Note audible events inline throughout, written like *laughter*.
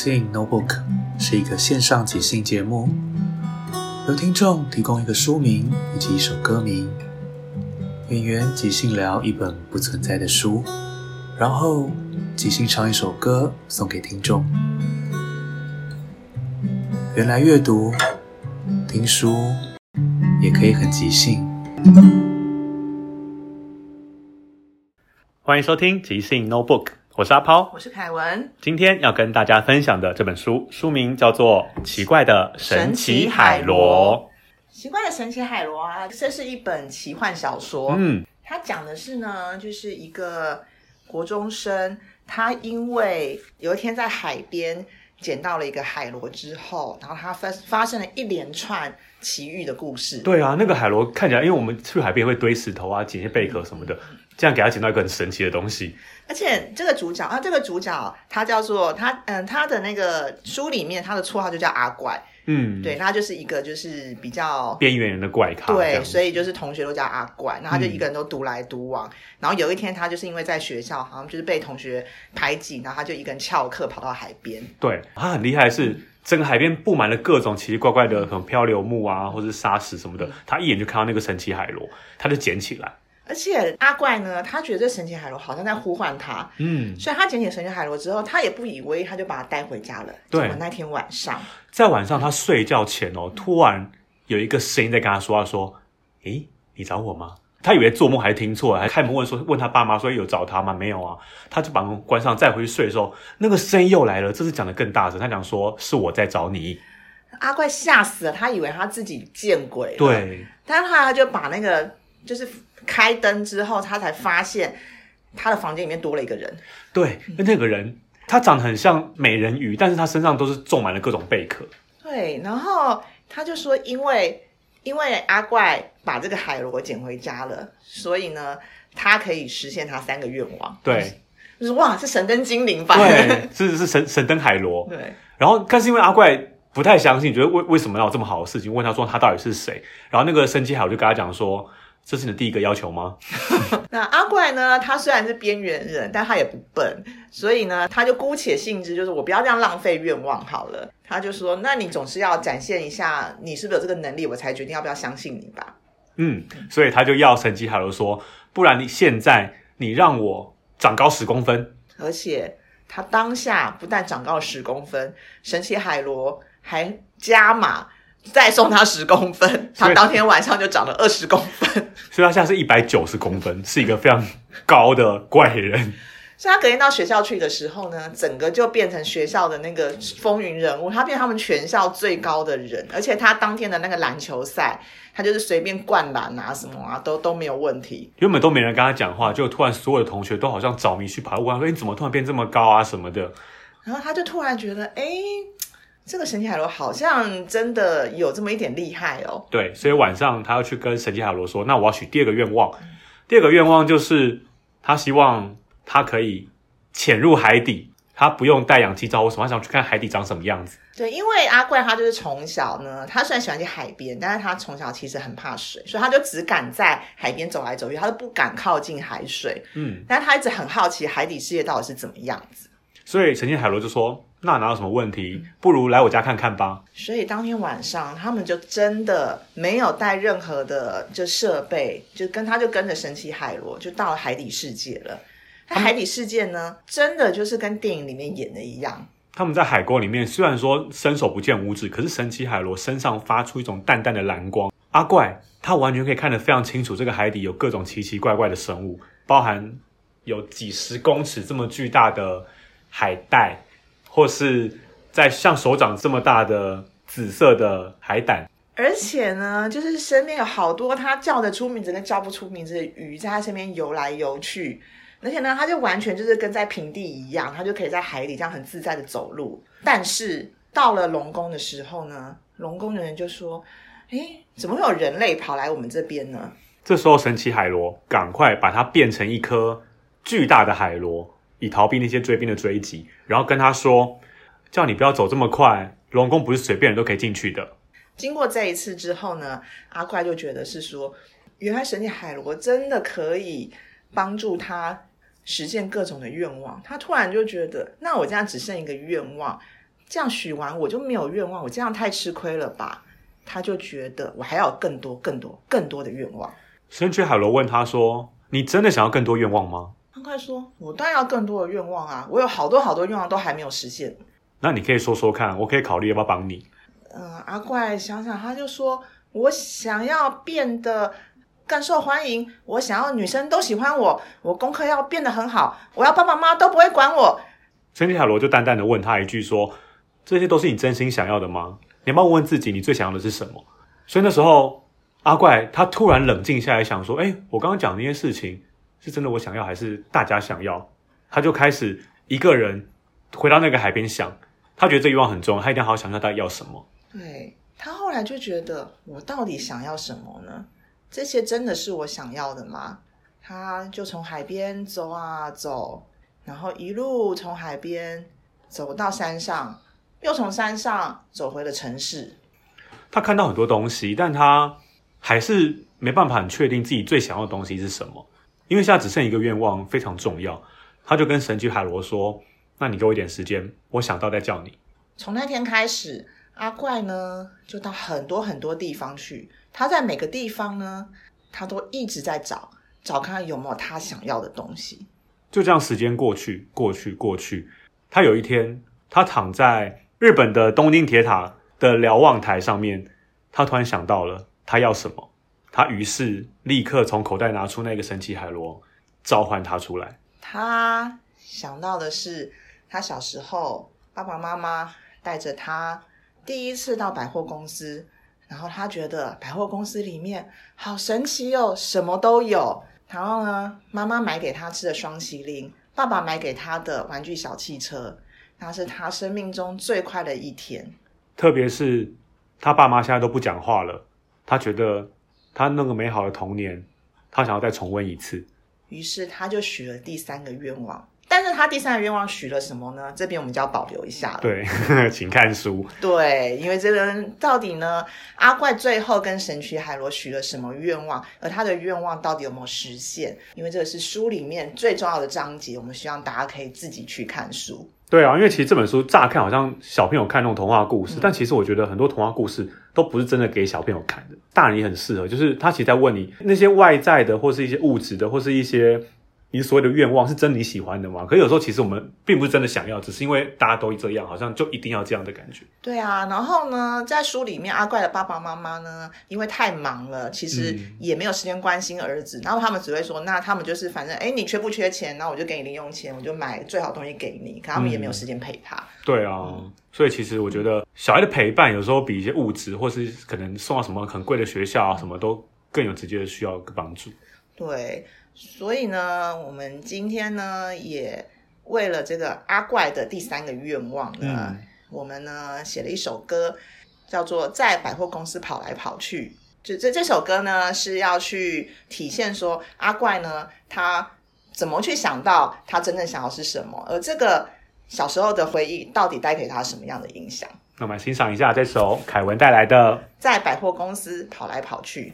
兴 Notebook 是一个线上即兴节目，由听众提供一个书名以及一首歌名，演员即兴聊一本不存在的书，然后即兴唱一首歌送给听众。原来阅读、听书也可以很即兴。欢迎收听即兴 Notebook，我是阿抛。我是凯文，今天要跟大家分享的这本书，书名叫做《奇怪的神奇海螺奇怪的神奇海螺啊，这是一本奇幻小说。》。嗯，它讲的是呢，就是一个国中生，他因为有一天在海边捡到了一个海螺之后，然后他发发生了一连串奇遇的故事。对啊，那个海螺看起来，因为我们去海边会堆石头啊，捡一些贝壳什么的，这样给他捡到一个很神奇的东西。而且这个主角啊，这个主角他叫做他嗯，他的那个书里面他的绰号就叫阿怪，嗯，对，他就是一个就是比较边缘人的怪咖。这对，所以就是同学都叫阿怪，然后他就嗯一个人都独来独往。然后有一天，他就是因为在学校好像就是被同学排挤，然后他就一个人翘课跑到海边。对，他很厉害的是，整个海边布满了各种奇奇怪怪的，很漂流木啊，或是沙石什么的。他一眼就看到那个神奇海螺，他就捡起来。而且阿怪呢，他觉得这神奇海螺好像在呼唤他，嗯，所以他捡起神奇海螺之后，他也不以为意，他就把它带回家了。对那天晚上，在晚上他睡觉前哦，突然有一个声音在跟他说话，说：“诶，你找我吗？”他以为做梦还是听错了，还开门问说问他爸妈说有找他吗？没有啊，他就把门关上，再回去睡的时候，那个声音又来了，这次讲的更大声，他讲说是我在找你。阿怪吓死了，他以为他自己见鬼了。，对，但是后来他就把那个就是开灯之后，他才发现他的房间里面多了一个人。对，那那个人他长得很像美人鱼，但是他身上都是种满了各种贝壳。对，然后他就说，因为因为阿怪把这个海螺捡回家了，所以呢，他可以实现他三个愿望。对，就是哇，是神灯精灵吧？对，是是神神灯海螺。对然后，但是因为阿怪不太相信，觉得为为什么要有这么好的事情？问他说他到底是谁？然后那个神奇海螺就跟他讲说：“这是你的第一个要求吗 *laughs* 那阿怪呢？他虽然是边缘人，但他也不笨，所以呢，他就姑且信之，就是我不要这样浪费愿望好了。他就说：“那你总是要展现一下你是不是有这个能力，我才决定要不要相信你吧。？”嗯，所以他就要神奇海螺说：“不然你现在你让我长高十公分。而且他当下不但长高了十公分，神奇海螺还加码再送他十公分，他当天晚上就长了二十公分。”所以他现在是一百九十公分，是一个非常高的怪人。所以他隔天到学校去的时候呢，整个就变成学校的那个风云人物，他变成他们全校最高的人，而且他当天的那个篮球赛，他就是随便灌篮啊什么啊，都都没有问题。原本都没人跟他讲话，就突然所有的同学都好像着迷去跑来问他说：“你怎么突然变这么高啊？什么的。”然后他就突然觉得，哎，这个神奇海螺好像真的有这么一点厉害哦。对，所以晚上他要去跟神奇海螺说：“那我要许第二个愿望。第二个愿望就是他希望。”他可以潜入海底，他不用带氧气罩，为什么他想去看海底长什么样子？对，因为阿怪他就是从小呢，他虽然喜欢去海边，但是他从小其实很怕水，所以他就只敢在海边走来走去，他都不敢靠近海水。嗯，但是他一直很好奇海底世界到底是怎么样子。所以神奇海螺就说：“那哪有什么问题？不如来我家看看吧。”所以当天晚上，他们就真的没有带任何的就设备，就跟他就跟着神奇海螺就到了海底世界了。海底世界呢，真的就是跟电影里面演的一样。他们在海沟里面，虽然说伸手不见五指，可是神奇海螺身上发出一种淡淡的蓝光。阿怪他完全可以看得非常清楚，这个海底有各种奇奇怪怪的生物，包含有几十公尺这么巨大的海带，或是在像手掌这么大的紫色的海胆。而且呢，就是身边有好多他叫得出名字跟叫不出名字的鱼，在他身边游来游去。而且呢，他就完全就是跟在平地一样，他就可以在海里这样很自在的走路。但是到了龙宫的时候呢，龙宫的人就说：“诶，怎么会有人类跑来我们这边呢？”这时候，神奇海螺赶快把它变成一颗巨大的海螺，以逃避那些追兵的追击。然后跟他说：“叫你不要走这么快，龙宫不是随便人都可以进去的。”经过这一次之后呢，阿怪就觉得是说，原来神奇海螺真的可以帮助他。实现各种的愿望，他突然就觉得，那我这样只剩一个愿望，这样许完我就没有愿望，我这样太吃亏了吧？他就觉得我还要更多、更多、更多的愿望。神奇海螺问他说：“你真的想要更多愿望吗？”他快说：“我当然要更多的愿望啊！我有好多好多愿望都还没有实现。”那你可以说说看，我可以考虑要不要帮你。嗯，阿怪想想，他就说：“我想要变得。”更受欢迎，我想要女生都喜欢我，我功课要变得很好，我要爸爸妈妈都不会管我。神奇海螺就淡淡的问他一句说：“这些都是你真心想要的吗？你要不要问问自己，你最想要的是什么？”所以那时候阿怪他突然冷静下来，想说：“哎，我刚刚讲那些事情是真的我想要，还是大家想要？”他就开始一个人回到那个海边想，他觉得这欲望很重，他一定要好好想想他要什么。对他后来就觉得，我到底想要什么呢？这些真的是我想要的吗？他就从海边走啊走，然后一路从海边走到山上，又从山上走回了城市。他看到很多东西，但他还是没办法很确定自己最想要的东西是什么。因为现在只剩一个愿望非常重要，他就跟神奇海螺说：“那你给我一点时间，我想到再叫你。”从那天开始，阿怪呢就到很多很多地方去。他在每个地方呢，他都一直在找找看有没有他想要的东西。就这样，时间过去，过去，过去。他有一天，他躺在日本的东京铁塔的瞭望台上面，他突然想到了他要什么。他于是立刻从口袋拿出那个神奇海螺，召唤他出来。他想到的是，他小时候爸爸妈妈带着他第一次到百货公司。然后他觉得百货公司里面好神奇哦，什么都有。然后呢，妈妈买给他吃的双麒麟，爸爸买给他的玩具小汽车，那是他生命中最快的一天。特别是他爸妈现在都不讲话了，他觉得他那个美好的童年，他想要再重温一次。于是他就许了第三个愿望。但是他第三个愿望许了什么呢？这边我们就要保留一下了。对，*laughs* 请看书。对，因为这个人到底呢，阿怪最后跟神曲海螺许了什么愿望，而他的愿望到底有没有实现？因为这个是书里面最重要的章节，我们希望大家可以自己去看书。对啊，因为其实这本书乍看好像小朋友看那种童话故事，但其实我觉得很多童话故事都不是真的给小朋友看的，大人也很适合。就是他其实在问你那些外在的，或是一些物质的，或是一些。你所谓的愿望是真你喜欢的吗？可是有时候其实我们并不是真的想要，只是因为大家都这样，好像就一定要这样的感觉。对啊，然后呢，在书里面，阿怪的爸爸妈妈呢，因为太忙了，其实嗯也没有时间关心儿子，然后他们只会说，那他们就是反正，哎，你缺不缺钱？那我就给你零用钱，我就买最好的东西给你，可他们也没有时间陪他。对啊，所以其实我觉得小孩的陪伴有时候比一些物质，或是可能送到什么很贵的学校啊，什么都更有直接的需要跟帮助。对，所以呢，我们今天呢，也为了这个阿怪的第三个愿望呢，嗯我们呢写了一首歌，叫做《在百货公司跑来跑去》。就这这首歌呢，是要去体现说阿怪呢，他怎么去想到他真正想要是什么，而这个小时候的回忆到底带给他什么样的影响？那我们来欣赏一下这首凯文带来的在百货公司跑来跑去。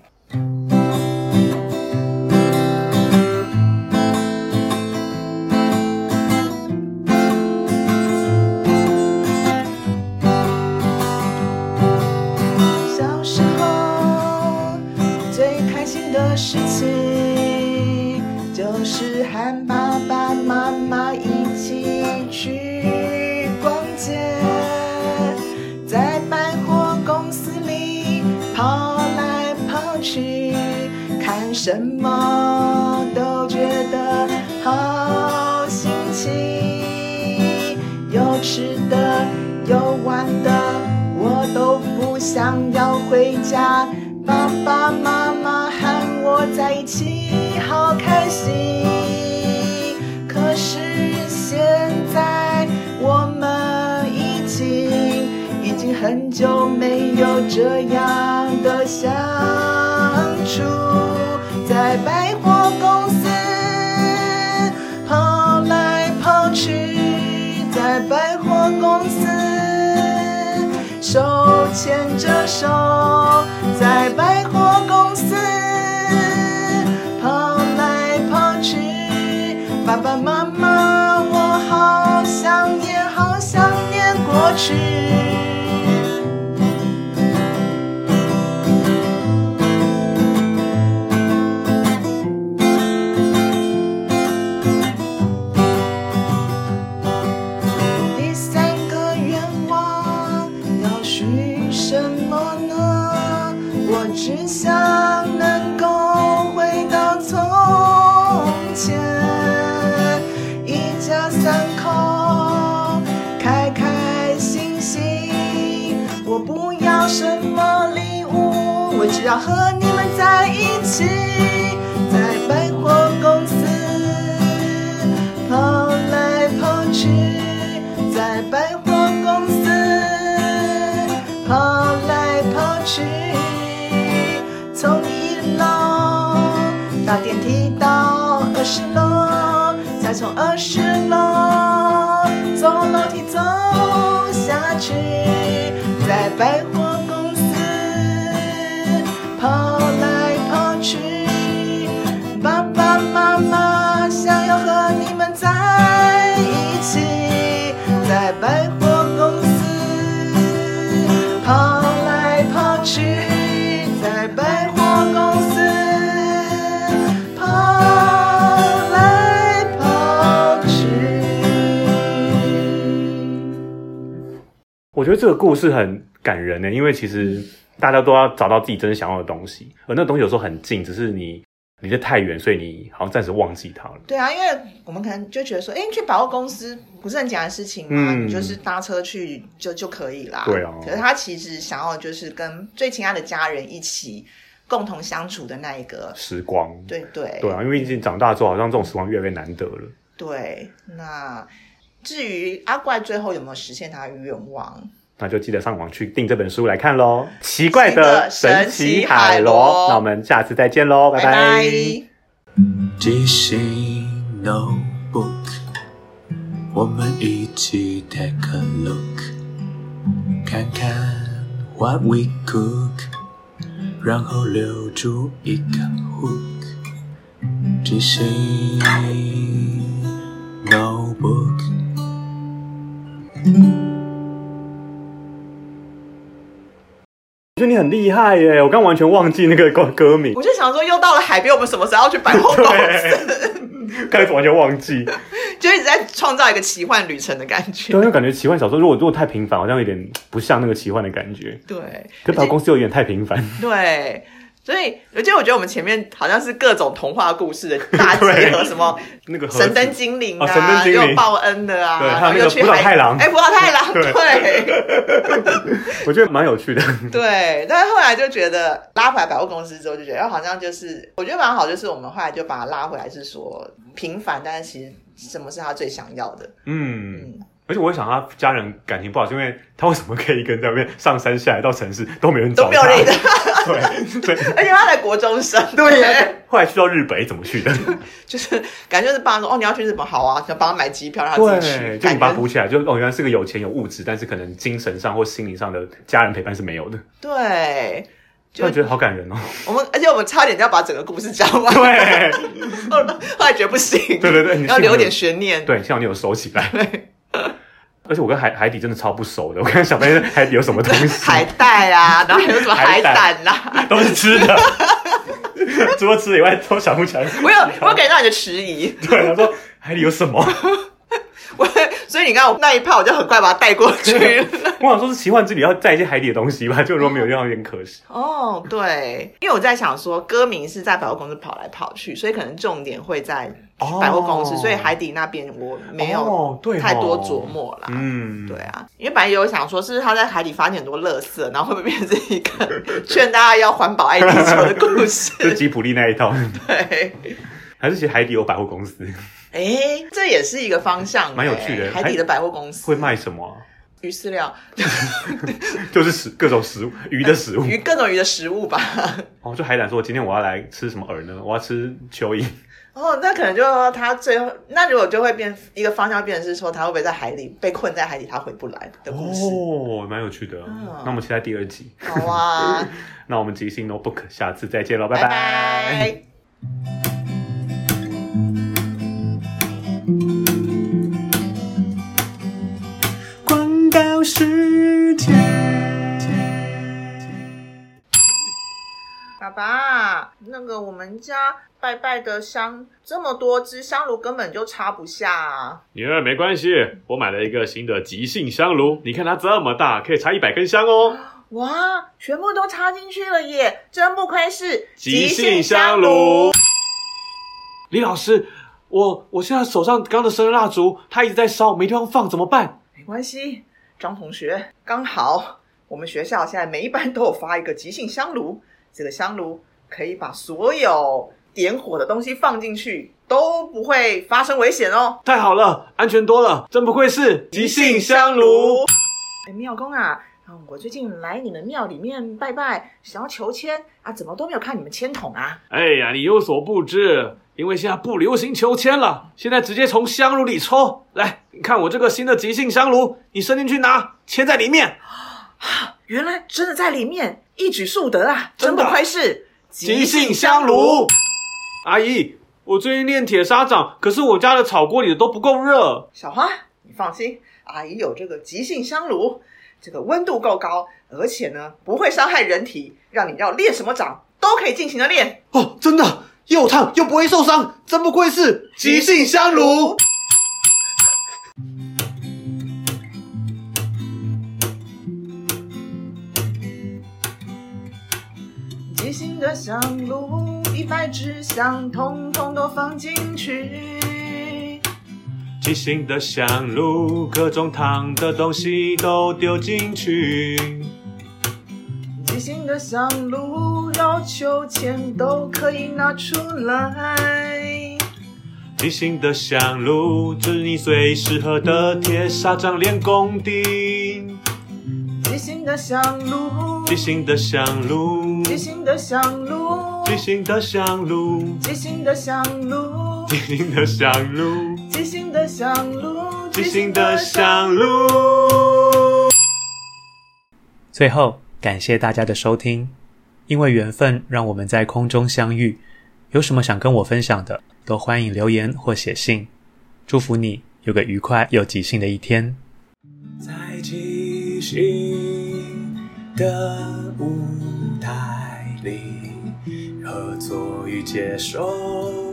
么都觉得好新奇，有吃的有玩的，我都不想要回家。爸爸妈妈和我在一起，好开心。可是现在我们已经已经很久没有这样的相处，在百货公司跑来跑去，在百货公司手牵着手，在百货公司跑来跑去，爸爸妈妈，我好想念，好想念过去。只想能够回到从前，一家三口开开心心。我不要什么礼物，我只要和你们在一起，我觉得这个故事很感人呢，因为其实大家都要找到自己真正想要的东西，而那个东西有时候很近，只是你离得太远，所以你好像暂时忘记它了。对啊，因为我们可能就觉得说，哎，去百货公司不是很简单的事情吗？嗯你就是搭车去就就可以啦。对啊可是他其实想要的就是跟最亲爱的家人一起共同相处的那一个，时光，对对对啊，因为已经长大之后，好像这种时光越来越难得了。对。那至于阿怪最后有没有实现他的愿望？那就记得上网去订这本书来看喽，《奇怪的的神神奇奇海螺海螺》。那我们下次再见喽，拜拜拜即兴 notebook，我们一起 take a look，看看 what we cook，然后留住一个 hook。即兴 notebook。我觉得你很厉害耶，我刚完全忘记那个歌歌名。我就想说，又到了海边，我们什么时候要去百货公司？开始 *laughs* 完全忘记。*laughs* 就一直在创造一个奇幻旅程的感觉对，。因为感觉奇幻小说如果如果太平凡，好像有点不像那个奇幻的感觉。对，可百货公司有点太平凡。对，所以而且我觉得我们前面好像是各种童话故事的大集合，*laughs* 什么那个神灯精灵哦神灯啊，精灵。又报恩的啊，对还有那个浦岛太郎。哎，葡萄太郎，对。*laughs* 对。我觉得蛮有趣的。*laughs* 对，但是后来就觉得拉回来百货公司之后，就觉得好像就是我觉得蛮好，就是我们后来就把它拉回来，是说平凡，但是其实什么是他最想要的？嗯，而且我会想他家人感情不好，是因为他为什么可以一个人在外面上山下来到城市都没人找他？都没有人的，对 *laughs* 对而且他在国中生，对呀。*laughs* 后来去到日本怎么去的？*laughs* 就是感觉是爸说哦，你要去日本好啊，想帮他买机票让他自己去，就你把补起来，就哦，原来是个有钱有物质，但是可能精神上或心灵上的家人陪伴是没有的。对。突然觉得好感人哦。我们而且我们差点就要把整个故事讲完，对后来觉得不行，对对对，你要留点悬念。对，幸好你有收起来。而且我跟海海底真的超不熟的，*laughs* 我刚才想半天海底有什么东西，海带啊，然后还有什么海海胆胆啦、*laughs* 都是吃的，*laughs* 除了吃的以外都想不起来。我有我有感觉到你的迟疑，对，他说海底有什么？我所以你看我那一炮，我就很快把它带过去了。*laughs* 我想说是奇幻之旅要带一些海底的东西吧，就如果没有，就有点可惜。*laughs* 哦，对，因为我在想说，歌名是在百货公司跑来跑去，所以可能重点会在百货公司，哦所以海底那边我没有太多琢磨啦。嗯，对啊，因为本来也有想说，是不是他在海底发现很多垃圾，然后会不会变成一个 *laughs* 劝大家要环保爱地球的故事就？吉普力那一套，对，还是其实海底有百货公司哎，这也是一个方向，蛮有趣的哎海底的百货公司会卖什么啊、鱼饲料，*laughs* 就是食各种食物，鱼的食物。鱼各种鱼的食物吧。*laughs* 哦，就海胆说，今天我要来吃什么饵呢？我要吃蚯蚓。哦，那可能就他最后，那如果就会变一个方向，变成是说他会不会在海里被困在海底，他回不来的故事。哦，蛮有趣的。嗯那我们期待第二集。好啊，*laughs* 那我们即兴 Notebook，下次再见喽，拜拜时间。爸爸，那个我们家拜拜的香这么多支香炉，根本就插不下啊！女儿没关系，我买了一个新的即兴香炉，你看它这么大，可以插一百根香哦。哇，全部都插进去了耶！真不愧是即兴香炉。李老师，我我现在手上刚的生日蜡烛，它一直在烧，没地方放，怎么办？没关系，张同学，刚好我们学校现在每一班都有发一个即兴香炉，这个香炉可以把所有点火的东西放进去，都不会发生危险哦。太好了，安全多了，真不愧是即兴香炉。哎，妙公啊，嗯，我最近来你们庙里面拜拜，想要求签啊，怎么都没有看你们签筒啊？哎呀，你有所不知，因为现在不流行求签了，现在直接从香炉里抽。来，你看我这个新的即兴香炉，你伸进去拿，签在里面。啊原来真的在里面，一举数得啊！真不愧是即兴香炉。阿姨，我最近练铁砂掌，可是我家的炒锅里的都不够热。小花，你放心，阿姨有这个即兴香炉，这个温度够高，而且呢不会伤害人体，让你要练什么掌都可以尽情的练。哦，真的又烫又不会受伤，真不愧是即兴香炉。即兴的香炉，一百支香，通通都放进去。即兴的香炉，各种烫的东西都丢进去。即兴的香炉，要求钱都可以拿出来。即兴的香炉，是你最适合的铁砂掌练功底。即兴的香炉，即兴的香炉，即兴的香炉，即兴的香炉，即兴的香炉，即兴的香炉，即兴的香炉，即兴的香炉。最后，感谢大家的收听，因为缘分让我们在空中相遇。有什么想跟我分享的，都欢迎留言或写信。祝福你有个愉快又即兴的一天。在即兴的舞台里，合作与接受